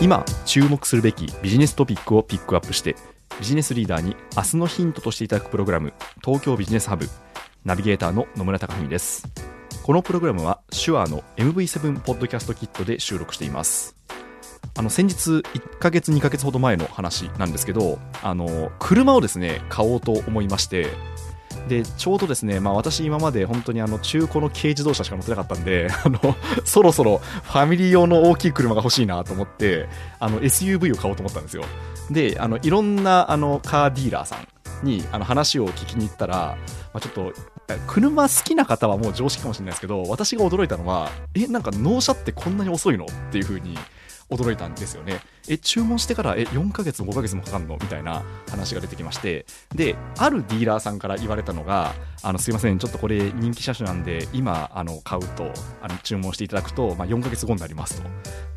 今注目するべきビジネストピックをピックアップしてビジネスリーダーに明日のヒントとしていただくプログラム東京ビジネスハブナビゲーターの野村貴文です。このプログラムは手話の MV7 ポッドキャストキットで収録しています。あの先日1ヶ月2ヶ月ほど前の話なんですけどあの車をですね買おうと思いましてでちょうどですね、まあ、私、今まで本当にあの中古の軽自動車しか乗ってなかったんで あのそろそろファミリー用の大きい車が欲しいなと思ってあの SUV を買おうと思ったんですよ。であのいろんなあのカーディーラーさんにあの話を聞きに行ったら、まあ、ちょっと車好きな方はもう常識かもしれないですけど私が驚いたのはえなんか納車ってこんなに遅いのっていう風に驚いたんですよね。え、注文してからえ4ヶ月も5ヶ月もかかるの？みたいな話が出てきまして、で、あるディーラーさんから言われたのが、あのすいません、ちょっとこれ人気車種なんで、今あの買うと、あの注文していただくと、まあ、4ヶ月後になりますと。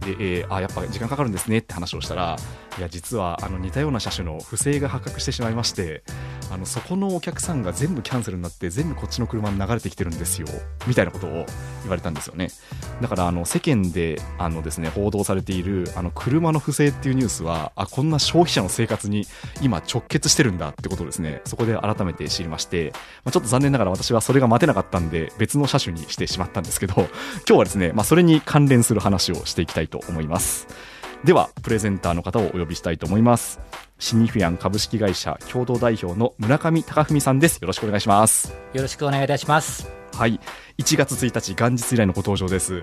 で、えー、あ、やっぱ時間かかるんですねって話をしたら、いや、実はあの似たような車種の不正が発覚してしまいまして、あのそこのお客さんが全部キャンセルになって、全部こっちの車に流れてきてるんですよ、みたいなことを言われたんですよね。だからあの世間であのですね報道されているあの車の不正っていうニュースはあこんな消費者の生活に今直結してるんだってことをですねそこで改めて知りまして、まあ、ちょっと残念ながら私はそれが待てなかったんで別の車種にしてしまったんですけど今日はですね、まあ、それに関連する話をしていきたいと思いますではプレゼンターの方をお呼びしたいと思います。シニフィアン株式会社共同代表の村上隆文さんです。よろしくお願いします。よろしくお願いいたします。はい。1月1日元日以来のご登場です。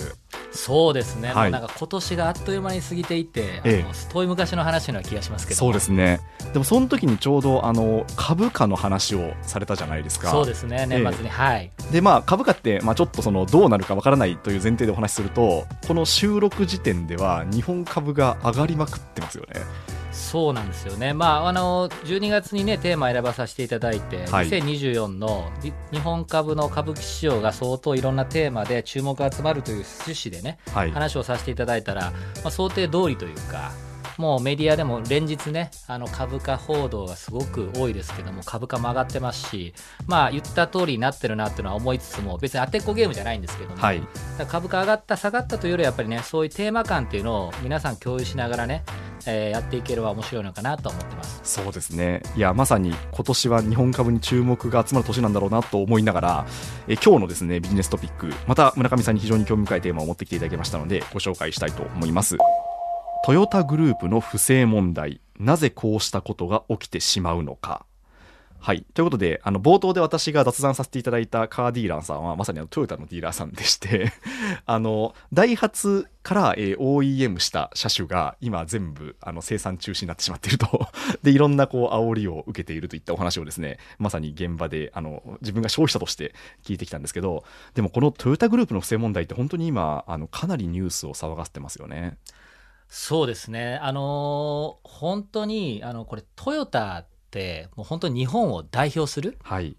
そうですね、はい、なんか今年があっという間に過ぎていて、ええ、遠い昔の話のような気がしますけど。そうですね。でもその時にちょうどあの株価の話をされたじゃないですか。そうですね年末に、え、はい。でまあ株価って、まあ、ちょっとそのどうなるかわからないという前提でお話しするとこの収録時点では日本株が上がりまくってますよねそうなんですよね、まあ、あの12月に、ね、テーマ選ばさせていただいて、はい、2024の日本株の株式市場が相当いろんなテーマで注目が集まるという趣旨でね、はい、話をさせていただいたら、まあ、想定通りというか、もうメディアでも連日ね、あの株価報道がすごく多いですけども、株価も上がってますし、まあ言った通りになってるなっていうのは思いつつも、別に当てっこゲームじゃないんですけども、はい、株価上がった、下がったというよりは、やっぱりね、そういうテーマ感っていうのを皆さん共有しながらね、えー、やっていければ面白いのかなと思ってます。そうですね。いやまさに今年は日本株に注目が集まる年なんだろうなと思いながら、えー、今日のですねビジネストピックまた村上さんに非常に興味深いテーマを持ってきていただきましたのでご紹介したいと思いますトヨタグループの不正問題なぜこうしたことが起きてしまうのかはい。ということで、あの、冒頭で私が雑談させていただいたカーディーラーさんは、まさにあのトヨタのディーラーさんでして あの、ダイハツから、えー、OEM した車種が、今全部、あの、生産中止になってしまっていると で、いろんな、こう、煽りを受けているといったお話をですね、まさに現場で、あの、自分が消費者として聞いてきたんですけど、でもこのトヨタグループの不正問題って本当に今、あの、かなりニュースを騒がせてますよね。そうですね。あのー、本当に、あの、これ、トヨタってもう本当に日本を代表する、はい、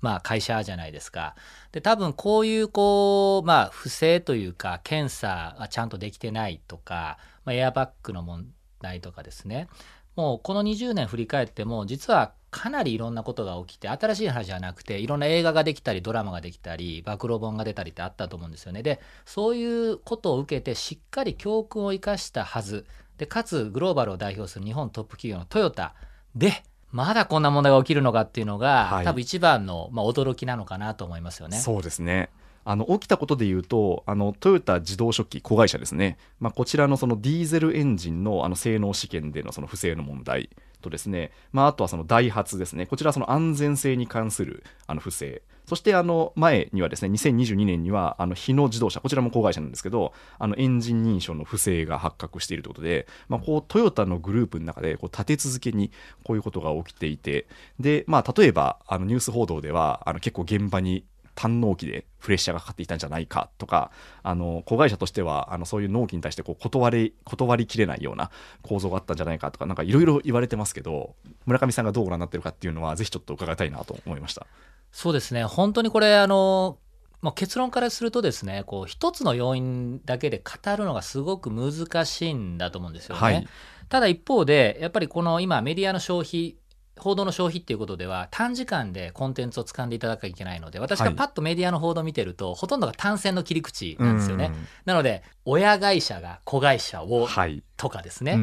まあ、会社じゃないですか。で多分こういうこう、まあ、不正というか検査がちゃんとできてないとか、まあ、エアバッグの問題とかですねもうこの20年振り返っても実はかなりいろんなことが起きて新しい話じゃなくていろんな映画ができたりドラマができたり暴露本が出たりってあったと思うんですよね。でそういうことを受けてしっかり教訓を生かしたはず。でかつグローバルを代表する日本トップ企業のトヨタでまだこんな問題が起きるのかっていうのが、はい、多分一番の、まあ、驚きなのかなと思いますよね。そうですねあの起きたことでいうとあのトヨタ自動食器子会社ですね、まあ、こちらのそのディーゼルエンジンのあの性能試験でのその不正の問題とですね、まあ、あとはそのダイハツですね。こちらその安全性に関するあの不正。そしてあの前にはですね2022年にはあの日野自動車こちらも子会社なんですけどあのエンジン認証の不正が発覚しているということで、まあ、こうトヨタのグループの中でこう立て続けにこういうことが起きていて。で、まあ、例えばあのニュース報道ではあの結構現場に単納期でプレッシャーがかかっていたんじゃないかとかあの子会社としてはあのそういう納期に対してこう断り断りきれないような構造があったんじゃないかとかなんかいろいろ言われてますけど村上さんがどうご覧になってるかっていうのはぜひちょっと伺いたいなと思いました。そうですね。本当にこれあのまあ、結論からするとですねこう一つの要因だけで語るのがすごく難しいんだと思うんですよね。はい、ただ一方でやっぱりこの今メディアの消費報道の消費っていうことでは短時間でコンテンツを掴んでいただかなきゃいけないので私がパッとメディアの報道を見てると、はい、ほとんどが単線の切り口なんですよね。なので親会社が子会社を、はい、とかですね、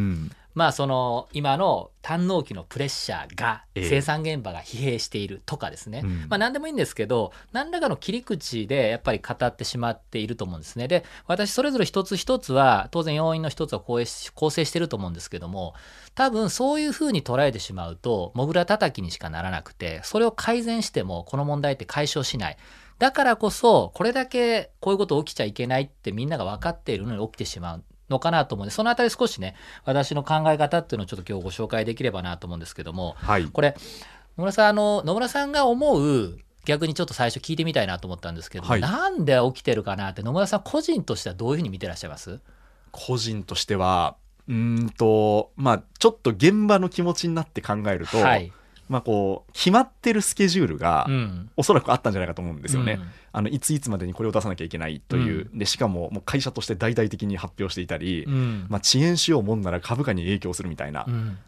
まあその今の単納期のプレッシャーが生産現場が疲弊しているとかですね、えー、まあ何でもいいんですけど何らかの切り口でやっぱり語ってしまっていると思うんですね。で私それぞれ一つ一つは当然要因の一つは構成してると思うんですけども多分そういうふうに捉えてしまうともぐらたたきにしかならなくてそれを改善してもこの問題って解消しない。だからこそこれだけこういうこと起きちゃいけないってみんなが分かっているのに起きてしまうのかなと思うんで、そのあたり少しね、私の考え方っていうのをちょっと今日ご紹介できればなと思うんですけども、はい、これ、野村さん、あの、野村さんが思う、逆にちょっと最初聞いてみたいなと思ったんですけど、はい、なんで起きてるかなって野村さん個人としてはどういうふうに見てらっしゃいます？個人としてはうんとまあちょっと現場の気持ちになって考えると、はい、まあ、こう決まってるスケジュールが、うん、おそらくあったんじゃないかと思うんですよね、うん、あのいついつまでにこれを出さなきゃいけないという、うん、でしかももう会社として大々的に発表していたり、まあ、遅延しようもんなら株価に影響するみたいな、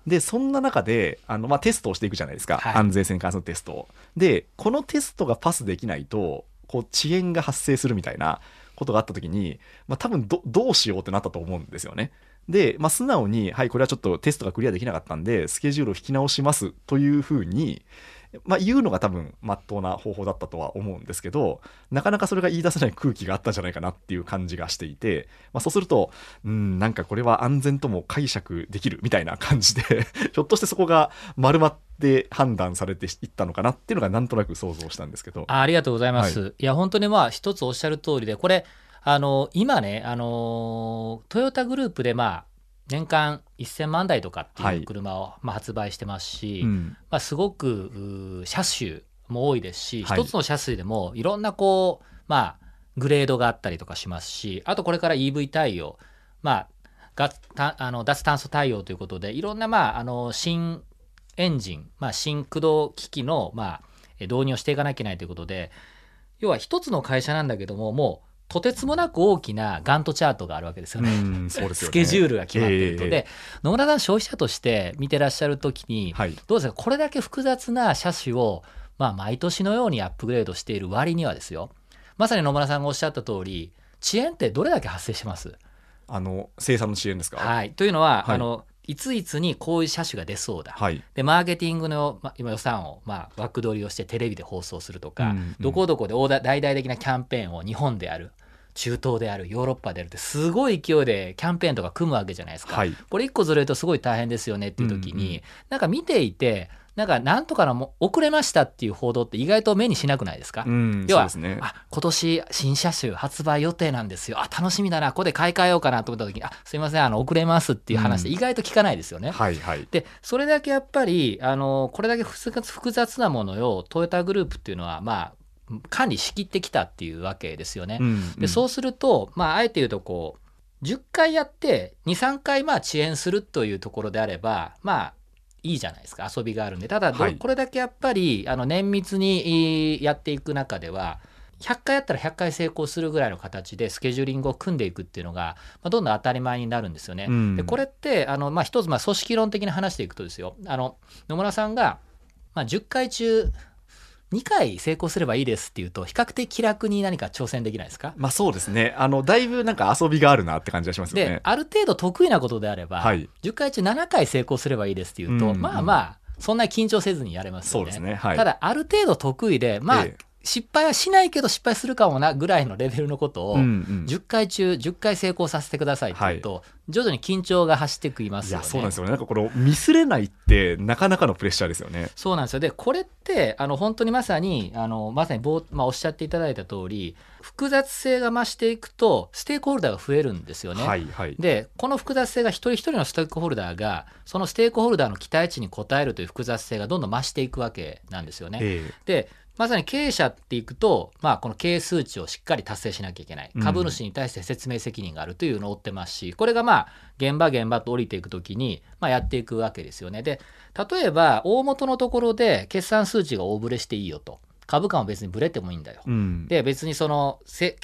でそんな中であの、まあ、テストをしていくじゃないですか、はい、安全性に関するテストを。でこのテストがパスできないとこう遅延が発生するみたいなことがあった時に、まあ、多分どどうしようってなったと思うんですよね。で、まあ、素直に、はい、これはちょっとテストがクリアできなかったんで、スケジュールを引き直しますというふうに、まあ、言うのが多分、まっとうな方法だったとは思うんですけど、なかなかそれが言い出せない空気があったんじゃないかなっていう感じがしていて、まあ、そうすると、うん、なんかこれは安全とも解釈できるみたいな感じで ひょっとしてそこが丸まって判断されていったのかなっていうのがなんとなく想像したんですけど。あありがとうございます。はい、いや、本当にまあ、一つおっしゃる通りで、これ、あの今ね、あのトヨタグループで、まあ、年間1000万台とかっていう車を、まあ、発売してますし、うん、まあ、すごく車種も多いですし、はい、一つの車種でもいろんなこう、まあ、グレードがあったりとかしますしあとこれから EV 対応、まあ、あの脱炭素対応ということでいろんな、まあ、あの新エンジン、まあ、新駆動機器の、まあ、導入をしていかなきゃいけないということで要は一つの会社なんだけどももうとてつもなく大きなガントチャートがあるわけですよね。よね。スケジュールが決まっていると。えー、で、野村さん消費者として見てらっしゃるときに、はい、どうですか、これだけ複雑な車種を、まあ、毎年のようにアップグレードしている割にはですよ、まさに野村さんがおっしゃった通り、遅延ってどれだけ発生します？あの生産の遅延ですか、はい、というのは、はい、あのいついつにこういう車種が出そうだ、はい、でマーケティングの、ま、今予算を、まあ、枠取りをしてテレビで放送するとか、うんうん、どこどこで大々的なキャンペーンを日本でやる中東であるヨーロッパであるってすごい勢いでキャンペーンとか組むわけじゃないですか、はい、これ一個ずれるとすごい大変ですよねっていう時に、うんうん、なんか見ていてなんかなんとかのも遅れましたっていう報道って意外と目にしなくないですか、うん、要は、ね、あ今年新車種発売予定なんですよ。あ楽しみだな。ここで買い替えようかなと思った時にあすいませんあの遅れますっていう話って意外と聞かないですよね。うんはいはい、でそれだけやっぱりあのこれだけ複雑なものをトヨタグループっていうのはまあ管理しきってきたっていうわけですよね。うんうん、でそうすると、まあ、あえて言うとこう10回やって23回まあ遅延するというところであればまあいいじゃないですか。遊びがあるんで。ただ、はい、これだけやっぱりあの綿密にやっていく中では100回やったら100回成功するぐらいの形でスケジューリングを組んでいくっていうのが、まあ、どんどん当たり前になるんですよね。うん、でこれってあの、まあ、一つまあ組織論的に話していくとですよ。あの野村さんが、まあ、10回中2回成功すればいいですっていうと比較的気楽に何か挑戦できないですか？まあそうですね。あのだいぶなんか遊びがあるなって感じがしますよね。である程度得意なことであれば、はい、10回中7回成功すればいいですっていうと、うん。うん、まあまあそんなに緊張せずにやれますよね。ね。はい、ただある程度得意でまあ、ええ失敗はしないけど失敗するかもなぐらいのレベルのことを10回中10回成功させてくださいっていうと、徐々に緊張が走ってきますよね。そうなんですよね。なんかこのミスれないってなかなかのプレッシャーですよね。そうなんですよ。で、これってあの本当にまさにあのまさにまあ、おっしゃっていただいた通り、複雑性が増していくとステークホルダーが増えるんですよね。はいはい、で、この複雑性が一人一人のステークホルダーがそのステークホルダーの期待値に応えるという複雑性がどんどん増していくわけなんですよね。えー、でまさに経営者っていくと、まあ、この経営数値をしっかり達成しなきゃいけない、株主に対して説明責任があるというのを追ってますし、これがまあ現場現場と降りていくときに、まあ、やっていくわけですよね。で、例えば大元のところで決算数値が大ぶれしていいよと。株価も別にぶれてもいいんだよ。うん、で、別にその生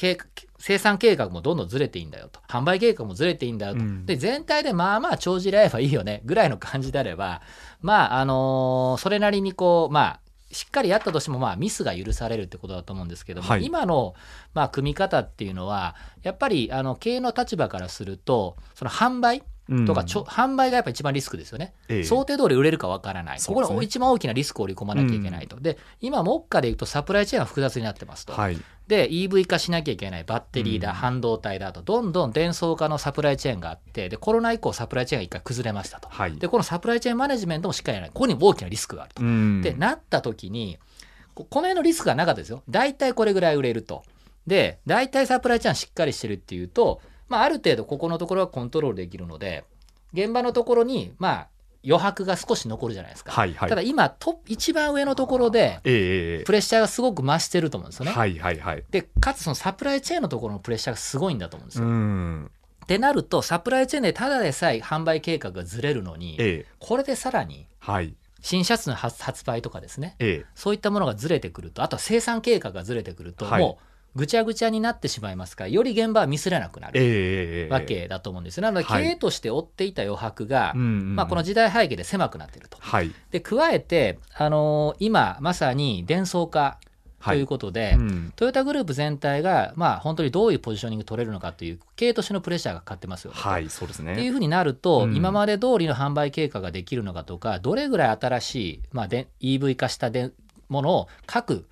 産計画もどんどんずれていいんだよと。販売計画もずれていいんだよと。うん、で、全体でまあまあ帳尻合えばいいよねぐらいの感じであれば、まあ、あのー、それなりにこう、まあ、しっかりやったとしても、まあ、ミスが許されるってことだと思うんですけども、はい、今の、まあ、組み方っていうのは、やっぱりあの経営の立場からすると、その販売とかちょ、うん、販売がやっぱ一番リスクですよね、ええ、想定通り売れるかわからない、ここが一番大きなリスクを織り込まなきゃいけないと、うん、で今、目下でいうとサプライチェーンが複雑になってますと、はい、で EV 化しなきゃいけないバッテリーだ、うん、半導体だと。どんどん伝送化のサプライチェーンがあってでコロナ以降サプライチェーンが一回崩れましたと、はい、でこのサプライチェーンマネジメントもしっかりやらない。ここに大きなリスクがあると。でなった時にこの辺のリスクがなかったですよ。大体これぐらい売れると。で大体サプライチェーンしっかりしてるっていうと、まあ、ある程度ここのところはコントロールできるので現場のところにまあ余白が少し残るじゃないですか、はいはい、ただ今ト一番上のところでプレッシャーがすごく増してると思うんですよね、はいはいはい、でかつそのサプライチェーンのところのプレッシャーがすごいんだと思うんですよ。ってなるとサプライチェーンでただでさえ販売計画がずれるのに、ええ、これでさらに新シャツの発売とかですね、ええ、そういったものがずれてくるとあとは生産計画がずれてくると、はい、もうぐちゃぐちゃになってしまいますからより現場はミスれなくなるわけだと思うんです、なので経営として追っていた余白が、はい、まあ、この時代背景で狭くなっていると、はい、で加えて、あのー、今まさに伝送化ということで、はいうん、トヨタグループ全体が、まあ、本当にどういうポジショニング取れるのかという経営としてのプレッシャーがかかってますよ、はい、そうですね。っていうふうになると、うん、今まで通りの販売経過ができるのかとかどれぐらい新しい、まあ、で EV 化したでものを各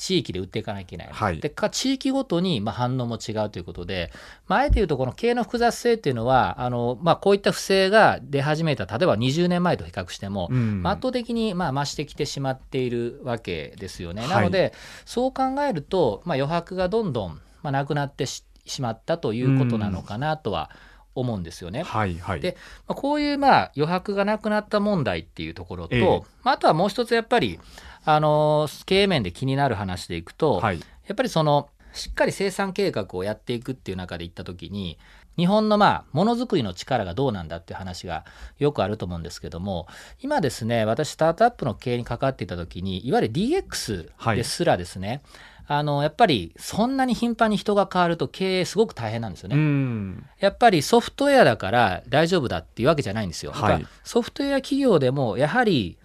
地域で売っていかなきゃいけない、はい、でか地域ごとにまあ反応も違うということで、まあ、あえて言うとこの経営の複雑性っていうのはあの、まあ、こういった不正が出始めた例えば20年前と比較しても、うん、圧倒的にまあ増してきてしまっているわけですよね。なので、そう考えると、まあ、余白がどんどんまあなくなってしまったということなのかなとは、思うんですよね。はいはい、で、まあ、こういうまあ余白がなくなった問題っていうところと、えー、まあ、あとはもう一つやっぱりあの経営面で気になる話でいくと、はい、やっぱりそのしっかり生産計画をやっていくっていう中でいった時に日本のまあものづくりの力がどうなんだっていう話がよくあると思うんですけども今ですね私スタートアップの経営に関わっていた時にいわゆる DX ですらですね、はいあのやっぱりそんなに頻繁に人が変わると経営すごく大変なんですよね。やっぱりソフトウェアだから大丈夫だっていうわけじゃないんですよ。はい、ソフトウェア企業でもやはり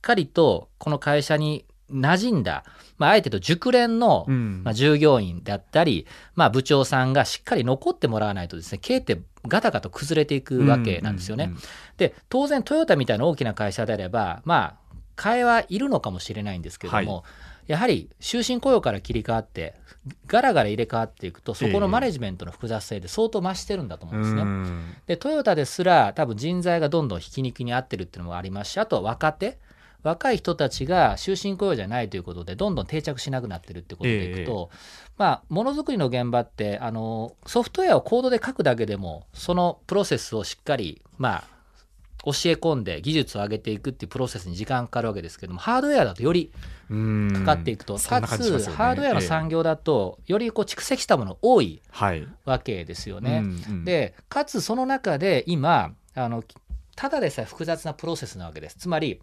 かりとこの会社に馴染んだ、まあ、あえてと熟練の、まあ、従業員であったり、まあ、部長さんがしっかり残ってもらわないとですね経営ってガタガタ崩れていくわけなんですよね。で当然トヨタみたいな大きな会社であればまあ替えはいるのかもしれないんですけども、はい、やはり終身雇用から切り替わってガラガラ入れ替わっていくとそこのマネジメントの複雑性で相当増してるんだと思うんですね。でトヨタですら多分人材がどんどんひき肉に合ってるっていうのもありますしあと若手若い人たちが終身雇用じゃないということでどんどん定着しなくなってるってことでいくと、えー、まあものづくりの現場ってあのソフトウェアをコードで書くだけでもそのプロセスをしっかりまあ教え込んで技術を上げていくっていうプロセスに時間かかるわけですけどもハードウェアだとよりかかっていくと。かつ、ね、ハードウェアの産業だとよりこう蓄積したもの多いわけですよね。はいうんうん、でかつその中で今あのただでさえ複雑なプロセスなわけです。つまり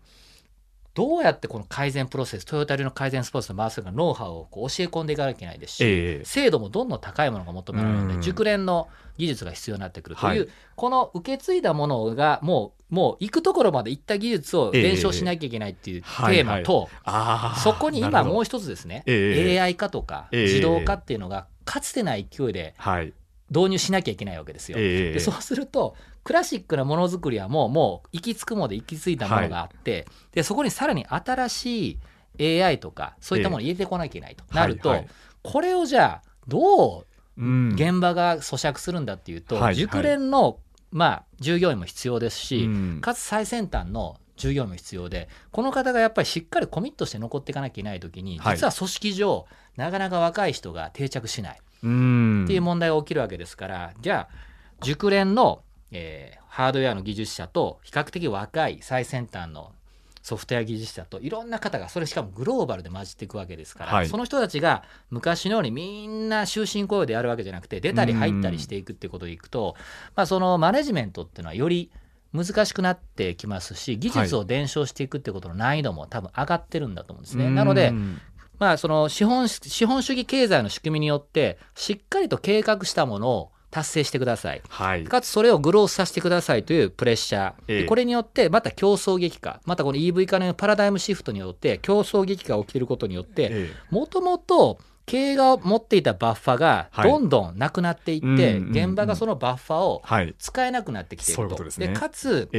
どうやってこの改善プロセス、トヨタ流の改善スポーツの回すかノウハウをこう教え込んでいかなきゃいけないですし、えー、精度もどんどん高いものが求められるので、熟練の技術が必要になってくるという、はい、この受け継いだものがもう、もう行くところまで行った技術を伝承しなきゃいけないっていうテーマと、えーはいはい、そこに今もう一つですね、えー、AI 化とか自動化っていうのがかつてない勢いで導入しなきゃいけないわけですよ。でそうするとクラシックなものづくりはもうもう行き着くまで行き着いたものがあって、はい、でそこにさらに新しい AI とかそういったものを入れてこなきゃいけないとなると、はいはい、これをじゃあどう現場が咀嚼するんだっていうと、うん、熟練の、まあ、従業員も必要ですし、うん、かつ最先端の従業員も必要でこの方がやっぱりしっかりコミットして残っていかなきゃいけない時に実は組織上、なかなか若い人が定着しないっていう問題が起きるわけですからじゃあ熟練のえー、ハードウェアの技術者と比較的若い最先端のソフトウェア技術者といろんな方がそれしかもグローバルで混じっていくわけですから、はい、その人たちが昔のようにみんな終身雇用でやるわけじゃなくて出たり入ったりしていくっていうことでいくと、まあ、そのマネジメントっていうのはより難しくなってきますし技術を伝承していくってことの難易度も多分上がってるんだと思うんですね。はい、なのでまあ、その資本資本主義経済の仕組みによってしっかりと計画したものを達成してください、はい、かつそれをグロースさせてくださいというプレッシャー、ええ、これによってまた競争激化。またこの EV 化のパラダイムシフトによって競争激化が起きていることによってもともと経営が持っていたバッファがどんどんなくなっていって、現場がそのバッファを使えなくなってきていると。でかつ、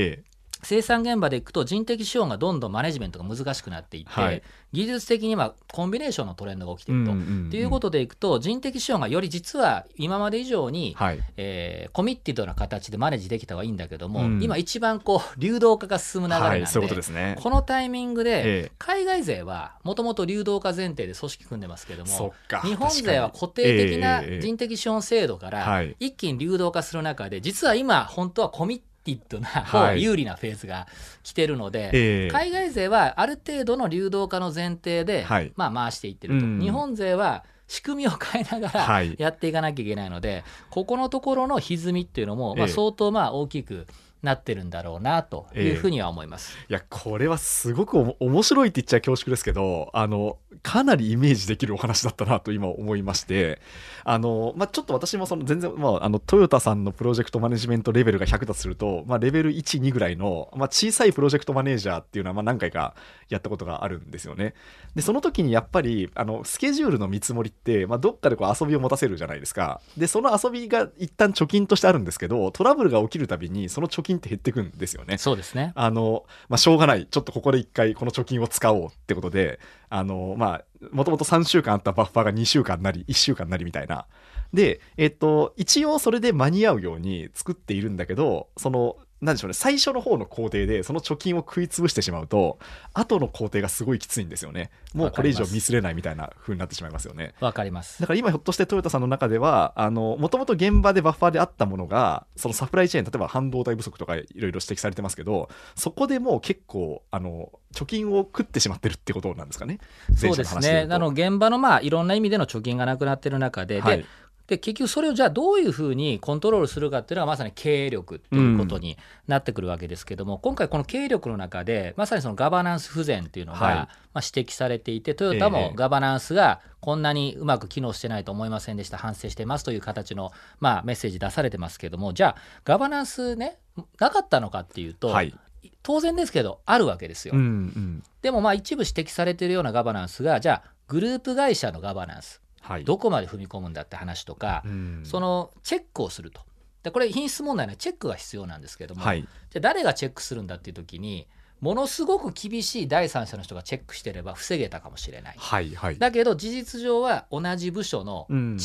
生産現場でいくと人的資本がどんどんマネジメントが難しくなっていって、はい、技術的にはコンビネーションのトレンドが起きていると。と、うんうん、いうことでいくと人的資本がより実は今まで以上に、はい、えー、コミッティドな形でマネージできた方がいいんだけども、うん、今一番こう流動化が進む流れなんではい、こね、このタイミングで海外勢はもともと流動化前提で組織組んでますけども日本勢は固定的な人的資本制度から一気に流動化する中で実は今本当はコミッティッドな方有利なフェーズが来てるので、はいえ。ー、海外勢はある程度の流動化の前提で、はい、まあ、回していってると、うん、日本勢は仕組みを変えながらやっていかなきゃいけないので、はい、ここのところの歪みっていうのも、まあ、相当まあ大きくなってるんだろうなというふうには思います、えー、いやこれはすごく面白いって言っちゃ恐縮ですけどあのかなりイメージできるお話だったなと今思いましてあの、まあ、ちょっと私もその全然、まあ、あのトヨタさんのプロジェクトマネジメントレベルが100だとすると、まあ、レベル12ぐらいの、まあ、小さいプロジェクトマネージャーっていうのはまあ何回かやったことがあるんですよねでその時にやっぱりあのスケジュールの見積もりって、まあ、どっかでこう遊びを持たせるじゃないですかでその遊びが一旦貯金としてあるんですけどトラブルが起きるたびにその貯金って減っていくんですですよね。そうですね。あの、まあ、しょうがない。ちょっとここで一回この貯金を使おうってことで、あの、まあ、もともと3週間あったバッファーが2週間なり、1週間なりみたいな。で、えっと、一応それで間に合うように作っているんだけど、その、なんでしょうね、最初の方の工程でその貯金を食い潰してしまうと、後の工程がすごいきついんですよね。もうこれ以上ミスれないみたいな風になってしまいますよね。わかります。だから今ひょっとしてトヨタさんの中では、あの、もともと現場でバッファーであったものが、そのサプライチェーン、例えば半導体不足とかいろいろ指摘されてますけど、そこでもう結構、あの、貯金を食ってしまってるってことなんですかね。そうですね。あの、現場のまあ、いろんな意味での貯金がなくなってる中で、はい、で、で結局それをじゃあどういうふうにコントロールするかっていうのがまさに経営力っていうことになってくるわけですけども、うん、今回この経営力の中でまさにそのガバナンス不全っていうのが、はい、まあ、指摘されていてトヨタもガバナンスがこんなにうまく機能してないと思いませんでした反省してますという形の、まあ、メッセージ出されてますけどもじゃあガバナンスねなかったのかっていうと、はい。当然ですけどあるわけですよ、うんうん、でもまあ一部指摘されているようなガバナンスがじゃあグループ会社のガバナンスはい、どこまで踏み込むんだって話とか、うん、そのチェックをすると。でこれ品質問題のチェックが必要なんですけども、はい、じゃあ誰がチェックするんだっていう時にものすごく厳しい第三者の人がチェックしてれば防げたかもしれない、はいはい、だけど事実上は同じ部署の違う、うん、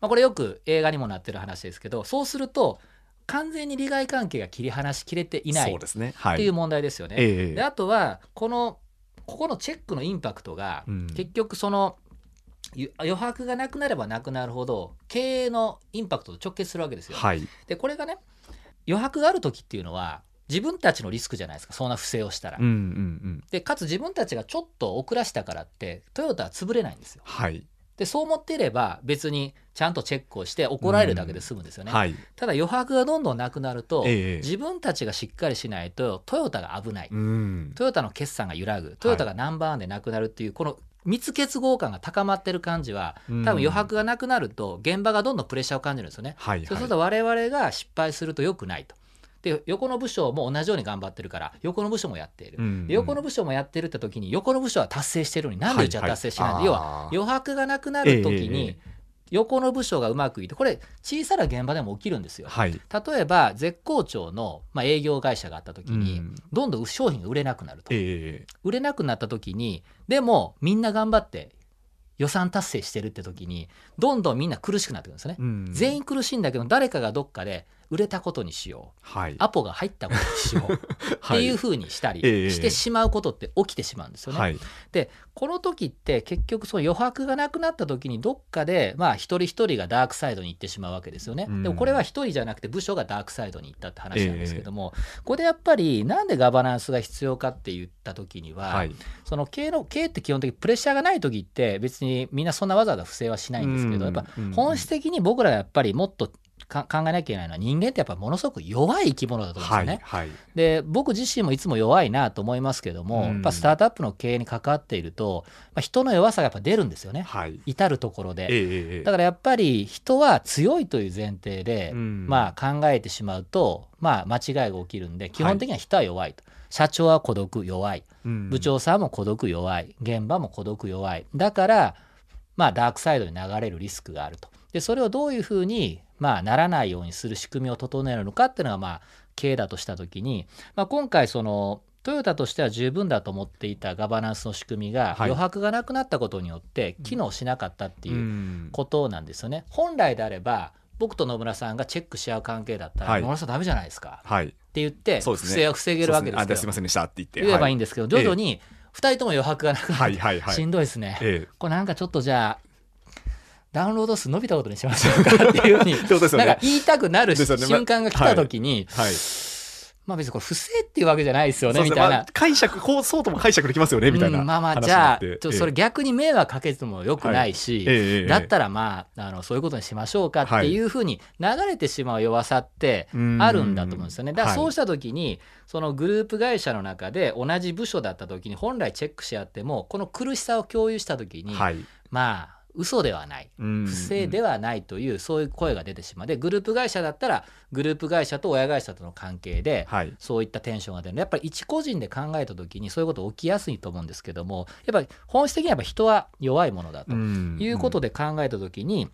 まあ、これよく映画にもなってる話ですけどそうすると完全に利害関係が切り離しきれていないっていう問題ですよね。であとはこのここのチェックのインパクトが、結局その余白がなくなればなくなるほど経営のインパクトと直結するわけですよ。はい、でこれがね余白がある時っていうのは自分たちのリスクじゃないですかそんな不正をしたら。うんうんうん、でかつ自分たちがちょっと遅らしたからってトヨタは潰れないんですよ。はい、でそう思っていれば別にちゃんとチェックをして怒られるだけで済むんですよね。うんはい、ただ余白がどんどんなくなると、え自分たちがしっかりしないとトヨタが危ない、うん、トヨタの決算が揺らぐトヨタがナンバーワンでなくなるっていうこの密結合感が高まってる感じは多分余白がなくなると現場がどんどんプレッシャーを感じるんですよね。はいはい、そうすると我々が失敗すると良くないと。で横の部署も同じように頑張ってるから横の部署もやっている、うんうん、横の部署もやってるって時に横の部署は達成してるのになんでうちは達成しないの、はいはい、要は余白がなくなる時に、えー横の部署がうまくいってこれ小さな現場でも起きるんですよ、はい、例えば絶好調の、まあ、営業会社があった時に、うん、どんどん商品が売れなくなると、えー、売れなくなった時にでもみんな頑張って予算達成してるって時にどんどんみんな苦しくなってくるんですね、うん、全員苦しいんだけど誰かがどっかで売れたことにしよう、はい、アポが入ったことにしよう。っていうふうにしたりええしてしまうことって起きてしまうんですよね。はい。でこの時って結局その余白がなくなった時にどっかでまあ一人一人がダークサイドに行ってしまうわけですよね。うん。でもこれは一人じゃなくて部署がダークサイドに行ったって話なんですけども、これでやっぱりなんでガバナンスが必要かって言った時には、はい。その経営の経営って基本的にプレッシャーがない時って別にみんなそんなわざわざ不正はしないんですけど、うんやっぱうん本質的に僕らがやっぱりもっとか考えなきゃいけないのは人間ってやっぱものすごく弱い生き物だと思うんですよね。はいはい。で僕自身もいつも弱いなと思いますけども、うん。やっぱスタートアップの経営に関わっていると、まあ、人の弱さがやっぱ出るんですよね。はい。至る所で。ええええだからやっぱり人は強いという前提で、うん。まあ、考えてしまうと、まあ、間違いが起きるんで基本的には人は弱いと、社長は孤独弱い。うん。部長さんも孤独弱い。現場も孤独弱い。だから、まあ、ダークサイドに流れるリスクがあると。でそれをどういうふうに、まあ、ならないようにする仕組みを整えるのかっていうのが、まあ、経営だとした時に、まあ、今回そのトヨタとしては十分だと思っていたガバナンスの仕組みがはい。余白がなくなったことによって機能しなかったっていううん。ことなんですよね。本来であれば僕と野村さんがチェックし合う関係だったら、はい。野村さんダメじゃないですか。はい。って言ってそうですね。不正を防げるわけですけね。あすいませんでしたって言って言えばい。いんんですけど、徐々に2人とも余白がなくなって、はいはいはい。しんどいですね、ええ。これなんかちょっとじゃあダウンロード数伸びたことにしましょうかっていうふうに なんか言いたくなる瞬間が来た時に、はい。まあ別にこれ不正っていうわけじゃないですよねみたいな。あ。解釈こうそうとも解釈できますよねみたいなうんまあまあ話じゃあそれ逆に迷惑かけてもよくないし、だったらまああのそういうことにしましょうかっていうふうに流れてしまう弱さってうんあるんだと思うんですよね。だからはい。そうした時にそのグループ会社の中で同じ部署だった時に本来チェックし合ってもこの苦しさを共有した時に、はい。まあ嘘ではない。不不正ではないというそういう声が出てしまう。でグループ会社だったらグループ会社と親会社との関係ではい。そういったテンションが出る。やっぱり一個人で考えた時にそういうこと起きやすいと思うんですけどもやっぱり本質的にはやっぱ人は弱いものだということで考えた時に、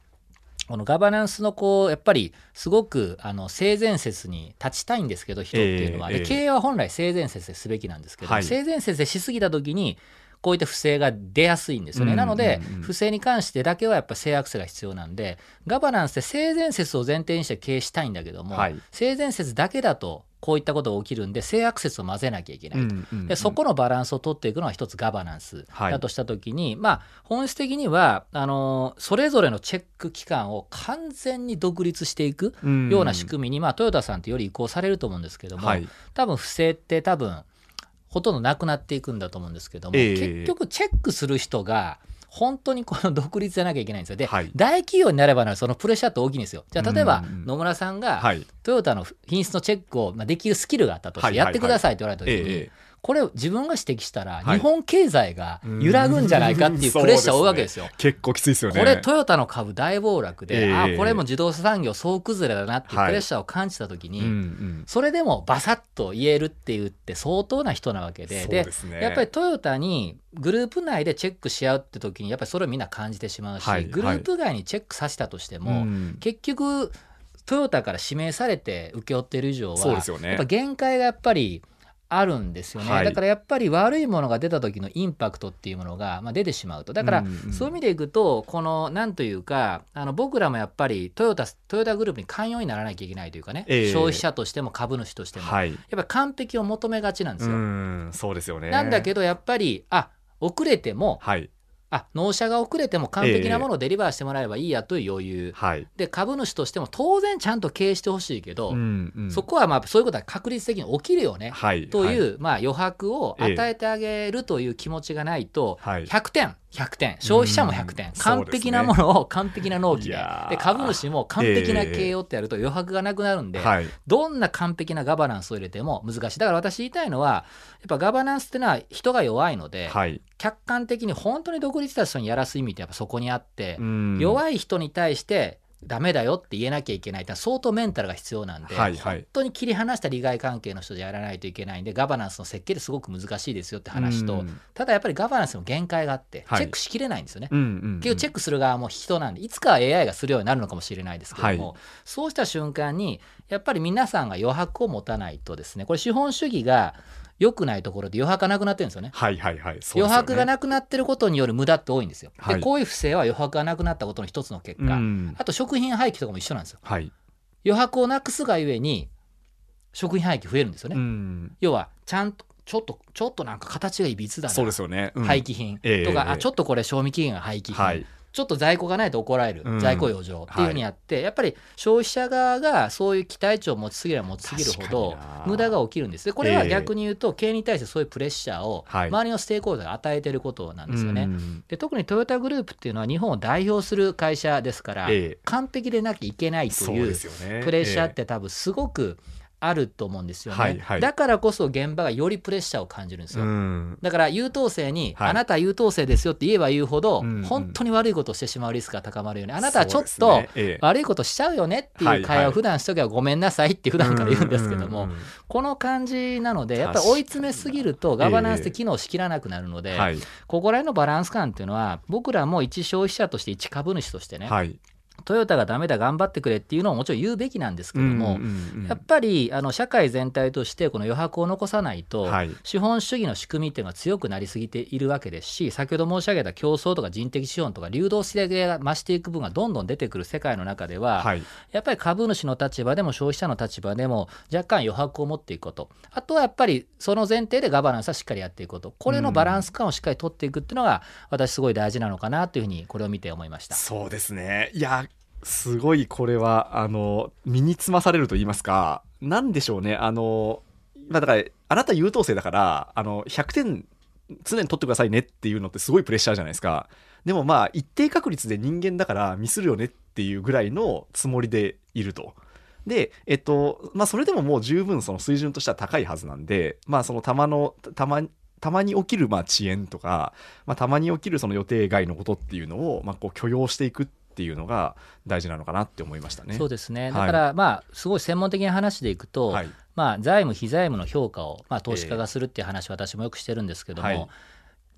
このガバナンスのこうやっぱりすごくあの性善説に立ちたいんですけど人っていうのは、で経営は本来性善説ですべきなんですけど、はい。性善説でしすぎた時にこういった不正が出やすいんですよね。うんなので、うんうん。不正に関してだけはやっぱ性悪性が必要なんで、ガバナンスで性善説を前提にして経営したいんだけども、はい。性善説だけだとこういったことが起きるんで、性悪説を混ぜなきゃいけない。でそこのバランスを取っていくのは一つガバナンスはい。だとしたときに、まあ本質的にはあのそれぞれのチェック機関を完全に独立していくような仕組みに、まあ、トヨタさんってより移行されると思うんですけども、はい。多分不正って多分ほとんどなくなっていくんだと思うんですけども、ええ。結局チェックする人が本当にこの独立じゃなきゃいけないんですよ。で、はい。大企業になればなるそのプレッシャーって大きいんですよ。じゃあ例えば野村さんがはい。トヨタの品質のチェックをまあできるスキルがあったとしてやってくださいって言われた時に、ええこれを自分が指摘したらはい。日本経済が揺らぐんじゃないかっていうプレッシャーを負うわけですよ。結構きついですよね。これトヨタの株大暴落で、ええ。ああこれも自動車産業総崩れだなっていうはい。プレッシャーを感じた時に、うんうん。それでもバサッと言えるって言って相当な人なわけでですね。やっぱりトヨタにグループ内でチェックし合うって時にやっぱりそれをみんな感じてしまうし、はいグループ外にチェックさせたとしても、うん。結局トヨタから指名されて請け負ってる以上はね。やっぱ限界がやっぱりあるんですよね、はい。だからやっぱり悪いものが出た時のインパクトっていうものが、まあ、出てしまうと。だから、そういう意味でいくとこのなんというかあの僕らもやっぱりトヨタトヨタグループに寛容にならなきゃいけないというかね、ええ。消費者としても株主としても、はい。やっぱり完璧を求めがちなんですうよ。んそうですよね。なんだけどやっぱりあ遅れてもはいあ納車が遅れても完璧なものをデリバーしてもらえばいいやという余裕、はい。で株主としても当然ちゃんと経営してほしいけど、うんうん。そこはまあそういうことは確率的に起きるよね、はい。という、はまあ、余白を与えてあげるという気持ちがないと、はい。100点100点。消費者も100点。うん完璧なものを完璧な納期で。いやー。で株主も完璧な経営をってやると余白がなくなるんで、はい。どんな完璧なガバナンスを入れても難しい。だから私言いたいのはやっぱガバナンスってのは人が弱いので、はい。客観的に本当に独立した人にやらす意味ってやっぱそこにあって、うん。弱い人に対してダメだよって言えなきゃいけない。って相当メンタルが必要なんで、はいはい。本当に切り離した利害関係の人でやらないといけないんでガバナンスの設計ですごく難しいですよって話と、うん。ただやっぱりガバナンスの限界があって、はい。チェックしきれないんですよね。うんうん結局チェックする側も人なんでいつかは AI がするようになるのかもしれないですけども、はい。そうした瞬間にやっぱり皆さんが余白を持たないとですねこれ資本主義が良くないところで余白がなくなってるんですよね。はいはいはい。ね。余白がなくなってることによる無駄って多いんですよ。はい。でこういう不正は余白がなくなったことの一つの結果、うん。あと食品廃棄とかも一緒なんですよ。はい。余白をなくすがゆえに食品廃棄増えるんですよね、うん、要はちゃんとちょっとちょっとなんか形がいびつだな。そうですよね、うん、廃棄品とか、えー、あちょっとこれ賞味期限が廃棄品、はい、ちょっと在庫がないと怒られる、うん、在庫余剰っていうふうにやって、はい、やっぱり消費者側がそういう期待値を持ちすぎれば持ちすぎるほど無駄が起きるんです。でこれは逆に言うと、経営に対してそういうプレッシャーを周りのステークホルダーが与えていることなんですよね、はい、で特にトヨタグループっていうのは日本を代表する会社ですから、完璧でなきゃいけないというプレッシャーって多分すごく、あると思うんですよね、はいはい、だからこそ現場がよりプレッシャーを感じるんですよ、だから優等生に、はい、あなたは優等生ですよって言えば言うほど、うんうん、本当に悪いことをしてしまうリスクが高まるよね。あなたはちょっと悪いことしちゃうよねっていう会話を普段しとけばごめんなさいって普段から言うんですけども、この感じなのでやっぱり追い詰めすぎるとガバナンスって機能しきらなくなるので、ここら辺のバランス感っていうのは僕らも一消費者として一株主としてね、はいトヨタがダメだ頑張ってくれっていうのをもちろん言うべきなんですけども、やっぱりあの社会全体としてこの余白を残さないと、はい、資本主義の仕組みっていうのが強くなりすぎているわけですし先ほど申し上げた競争とか人的資本とか流動性が増していく分がどんどん出てくる世界の中では、はい、やっぱり株主の立場でも消費者の立場でも若干余白を持っていくこと。あとはやっぱりその前提でガバナンスはしっかりやっていくこと。これのバランス感をしっかり取っていくっていうのが私すごい大事なのかなというふうにこれを見て思いました。そうですね。いやすごいこれは、あの、身につまされると言いますか、なんでしょうね、あの、まあだから、あなた優等生だから、あの、100点常に取ってくださいねっていうのってすごいプレッシャーじゃないですか。でもまあ、一定確率で人間だからミスるよねっていうぐらいのつもりでいると。で、えっと、まあ、それでももう十分その水準としては高いはずなんで、まあ、そのたまの、たま、たまに起きるまあ遅延とか、まあ、たまに起きるその予定外のことっていうのをまあこう許容していくっっていうのが大事なのかなって思いましたね。そうですね。だから、はい、まあすごい専門的な話でいくと、はい、まあ、財務非財務の評価を、まあ、投資家がするっていう話、私もよくしてるんですけども、はい、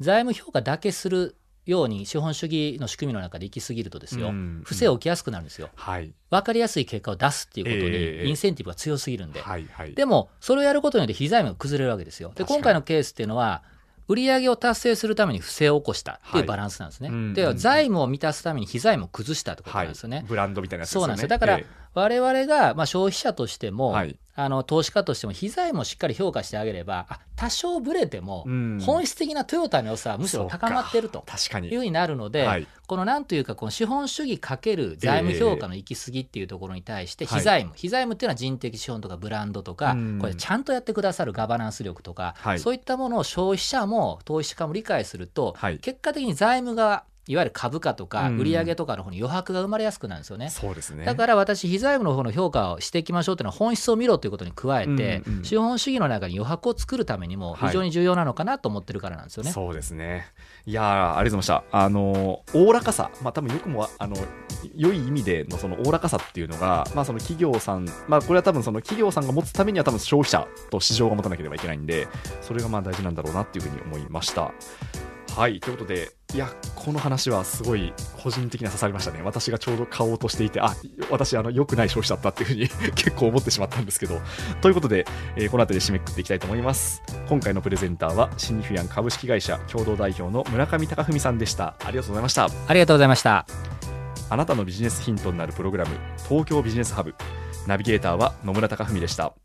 財務評価だけするように資本主義の仕組みの中で行き過ぎるとですよ、不正起きやすくなるんですよ、はい、分かりやすい結果を出すっていうことにインセンティブが強すぎるんで、えーはいはい、でもそれをやることによって非財務が崩れるわけですよで今回のケースっていうのは売上を達成するために不正を起こしたっていうバランスなんですね。はい、で財務を満たすために非財務を崩したってことなんですよね。はい、ブランドみたいなね。そうなんですよ。だから、えー我々がまあ消費者としても、はい、あの投資家としても、費財もしっかり評価してあげれば、あ多少ぶれても、本質的なトヨタの良さはむしろ高まってるというふうになるので、はい、このなんというか、この資本主義かける財務評価の行き過ぎっていうところに対して、費財務、費財務っていうのは人的資本とかブランドとか、これ、ちゃんとやってくださるガバナンス力とか、はい、そういったものを消費者も投資家も理解すると、結果的に財務側、いわゆる株価とか売上とかの方に余白が生まれやすくなるんですよね。そうですねだから私、非財務の方の評価をしていきましょうというのは本質を見ろということに加えて、うんうん、資本主義の中に余白を作るためにも非常に重要なのかなと思ってるからなんですよね。はい、そうですねいやありがとうございました。あのおおらかさ、まあ多分よくもあの良い意味でのそのおおらかさっていうのが、まあその企業さん、まあこれは多分その企業さんが持つためには多分消費者と市場が持たなければいけないんで、それがまあ大事なんだろうなっていうふうに思いました。はいということでいやこの話はすごい個人的には刺さりましたね。私がちょうど買おうとしていてあ私あの良くない消費者だったっていうふうに結構思ってしまったんですけどということで、えー、この辺りで締めくくっていきたいと思います。今回のプレゼンターはシニフィアン株式会社共同代表の村上隆文さんでした。ありがとうございました。ありがとうございました。あなたのビジネスヒントになるプログラム東京ビジネスハブ。ナビゲーターは野村隆文でした